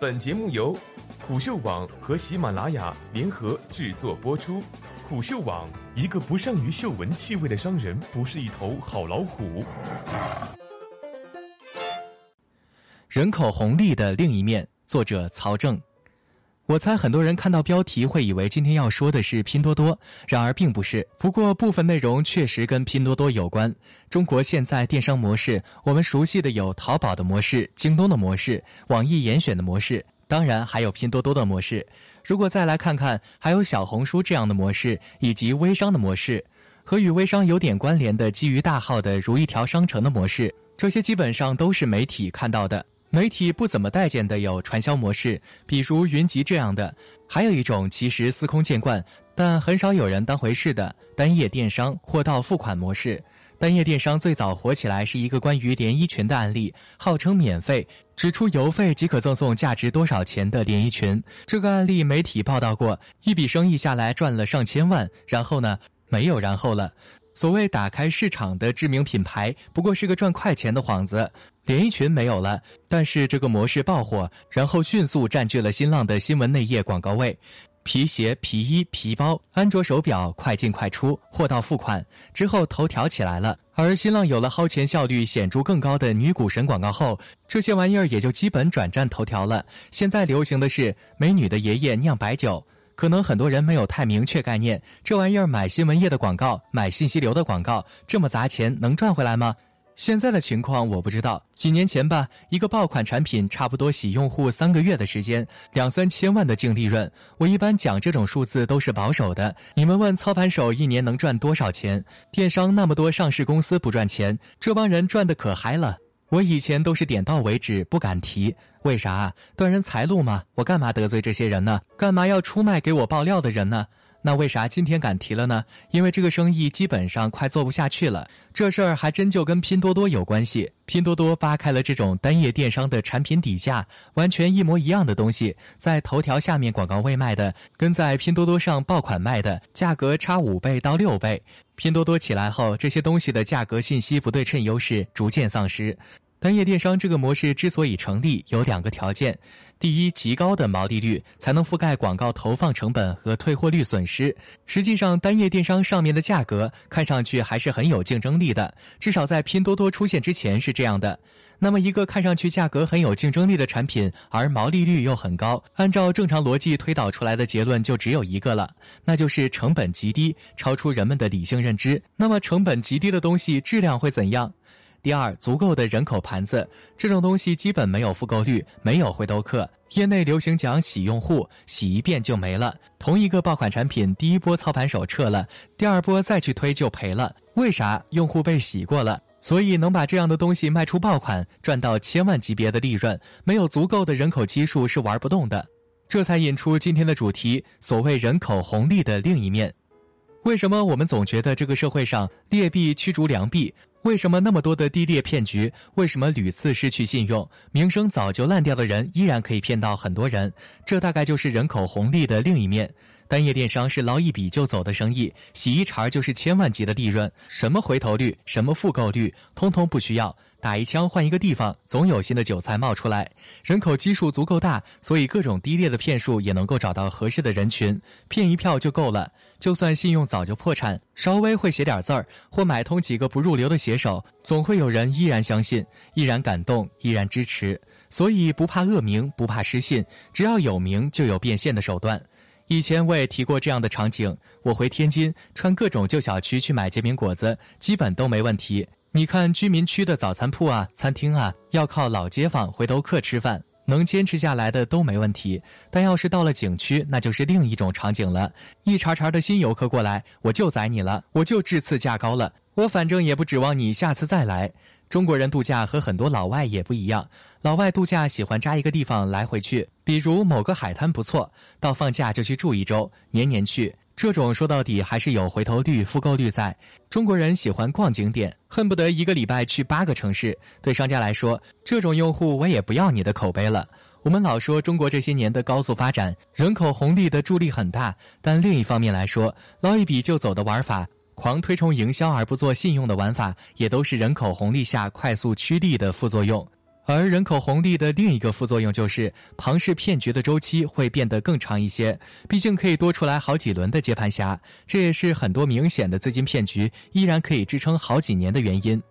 本节目由虎嗅网和喜马拉雅联合制作播出。虎嗅网：一个不善于嗅闻气味的商人，不是一头好老虎。人口红利的另一面，作者曹正。我猜很多人看到标题会以为今天要说的是拼多多，然而并不是。不过部分内容确实跟拼多多有关。中国现在电商模式，我们熟悉的有淘宝的模式、京东的模式、网易严选的模式，当然还有拼多多的模式。如果再来看看，还有小红书这样的模式，以及微商的模式，和与微商有点关联的基于大号的如一条商城的模式，这些基本上都是媒体看到的。媒体不怎么待见的有传销模式，比如云集这样的；还有一种其实司空见惯，但很少有人当回事的单页电商货到付款模式。单页电商最早火起来是一个关于连衣裙的案例，号称免费，只出邮费即可赠送价值多少钱的连衣裙。这个案例媒体报道过，一笔生意下来赚了上千万，然后呢，没有然后了。所谓打开市场的知名品牌，不过是个赚快钱的幌子。连衣裙没有了，但是这个模式爆火，然后迅速占据了新浪的新闻内页广告位。皮鞋、皮衣、皮包、安卓手表，快进快出，货到付款之后，头条起来了。而新浪有了薅钱效率显著更高的女股神广告后，这些玩意儿也就基本转战头条了。现在流行的是美女的爷爷酿白酒。可能很多人没有太明确概念，这玩意儿买新闻页的广告，买信息流的广告，这么砸钱能赚回来吗？现在的情况我不知道。几年前吧，一个爆款产品差不多洗用户三个月的时间，两三千万的净利润。我一般讲这种数字都是保守的。你们问操盘手一年能赚多少钱？电商那么多上市公司不赚钱，这帮人赚的可嗨了。我以前都是点到为止，不敢提。为啥？断人财路嘛？我干嘛得罪这些人呢？干嘛要出卖给我爆料的人呢？那为啥今天敢提了呢？因为这个生意基本上快做不下去了。这事儿还真就跟拼多多有关系。拼多多扒开了这种单页电商的产品底价，完全一模一样的东西，在头条下面广告位卖的，跟在拼多多上爆款卖的价格差五倍到六倍。拼多多起来后，这些东西的价格信息不对称优势逐渐丧失。单页电商这个模式之所以成立，有两个条件：第一，极高的毛利率才能覆盖广告投放成本和退货率损失。实际上，单页电商上面的价格看上去还是很有竞争力的，至少在拼多多出现之前是这样的。那么，一个看上去价格很有竞争力的产品，而毛利率又很高，按照正常逻辑推导出来的结论就只有一个了，那就是成本极低，超出人们的理性认知。那么，成本极低的东西质量会怎样？第二，足够的人口盘子，这种东西基本没有复购率，没有回头客。业内流行讲洗用户，洗一遍就没了。同一个爆款产品，第一波操盘手撤了，第二波再去推就赔了。为啥？用户被洗过了。所以能把这样的东西卖出爆款，赚到千万级别的利润，没有足够的人口基数是玩不动的。这才引出今天的主题：所谓人口红利的另一面。为什么我们总觉得这个社会上劣币驱逐良币？为什么那么多的低劣骗局？为什么屡次失去信用？名声早就烂掉的人依然可以骗到很多人？这大概就是人口红利的另一面。单业电商是捞一笔就走的生意，洗一茬就是千万级的利润，什么回头率，什么复购率，通通不需要。打一枪换一个地方，总有新的韭菜冒出来。人口基数足够大，所以各种低劣的骗术也能够找到合适的人群，骗一票就够了。就算信用早就破产，稍微会写点字儿或买通几个不入流的写手，总会有人依然相信，依然感动，依然支持。所以不怕恶名，不怕失信，只要有名就有变现的手段。以前我也提过这样的场景：我回天津，穿各种旧小区去买煎饼果子，基本都没问题。你看居民区的早餐铺啊、餐厅啊，要靠老街坊、回头客吃饭。能坚持下来的都没问题，但要是到了景区，那就是另一种场景了。一茬茬的新游客过来，我就宰你了，我就质次价高了，我反正也不指望你下次再来。中国人度假和很多老外也不一样，老外度假喜欢扎一个地方来回去，比如某个海滩不错，到放假就去住一周，年年去。这种说到底还是有回头率、复购率在。中国人喜欢逛景点，恨不得一个礼拜去八个城市。对商家来说，这种用户我也不要你的口碑了。我们老说中国这些年的高速发展，人口红利的助力很大，但另一方面来说，捞一笔就走的玩法，狂推崇营销而不做信用的玩法，也都是人口红利下快速趋利的副作用。而人口红利的另一个副作用就是庞氏骗局的周期会变得更长一些，毕竟可以多出来好几轮的接盘侠，这也是很多明显的资金骗局依然可以支撑好几年的原因。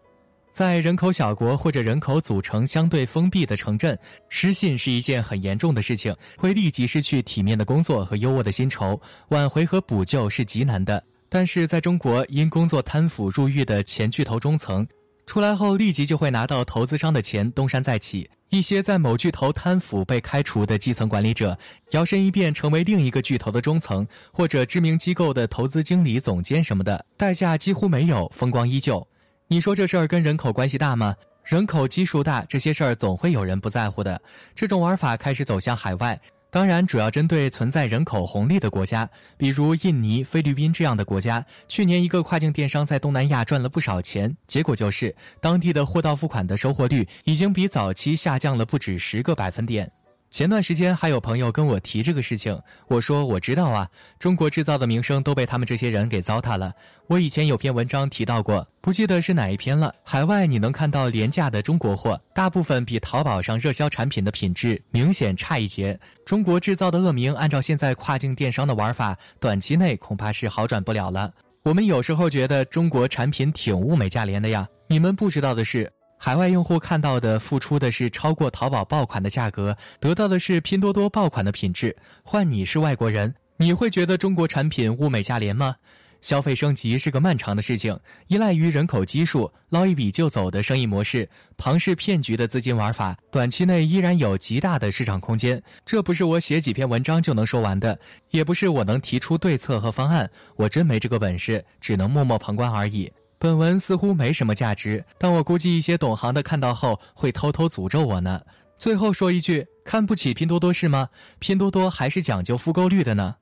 在人口小国或者人口组成相对封闭的城镇，失信是一件很严重的事情，会立即失去体面的工作和优渥的薪酬，挽回和补救是极难的。但是在中国，因工作贪腐入狱的前巨头中层，出来后立即就会拿到投资商的钱，东山再起；一些在某巨头贪腐被开除的基层管理者，摇身一变成为另一个巨头的中层，或者知名机构的投资经理、总监什么的，代价几乎没有，风光依旧。你说这事儿跟人口关系大吗？人口基数大，这些事儿总会有人不在乎的。这种玩法开始走向海外，当然主要针对存在人口红利的国家，比如印尼、菲律宾这样的国家。去年一个跨境电商在东南亚赚了不少钱，结果就是当地的货到付款的收货率已经比早期下降了不止十个百分点。前段时间还有朋友跟我提这个事情，我说我知道啊，中国制造的名声都被他们这些人给糟蹋了。我以前有篇文章提到过，不记得是哪一篇了。海外你能看到廉价的中国货，大部分比淘宝上热销产品的品质明显差一截。中国制造的恶名，按照现在跨境电商的玩法，短期内恐怕是好转不了了。我们有时候觉得中国产品挺物美价廉的呀，你们不知道的是。海外用户看到的付出的是超过淘宝爆款的价格，得到的是拼多多爆款的品质。换你是外国人，你会觉得中国产品物美价廉吗？消费升级是个漫长的事情，依赖于人口基数、捞一笔就走的生意模式、庞氏骗局的资金玩法，短期内依然有极大的市场空间。这不是我写几篇文章就能说完的，也不是我能提出对策和方案，我真没这个本事，只能默默旁观而已。本文似乎没什么价值，但我估计一些懂行的看到后会偷偷诅咒我呢。最后说一句，看不起拼多多是吗？拼多多还是讲究复购率的呢。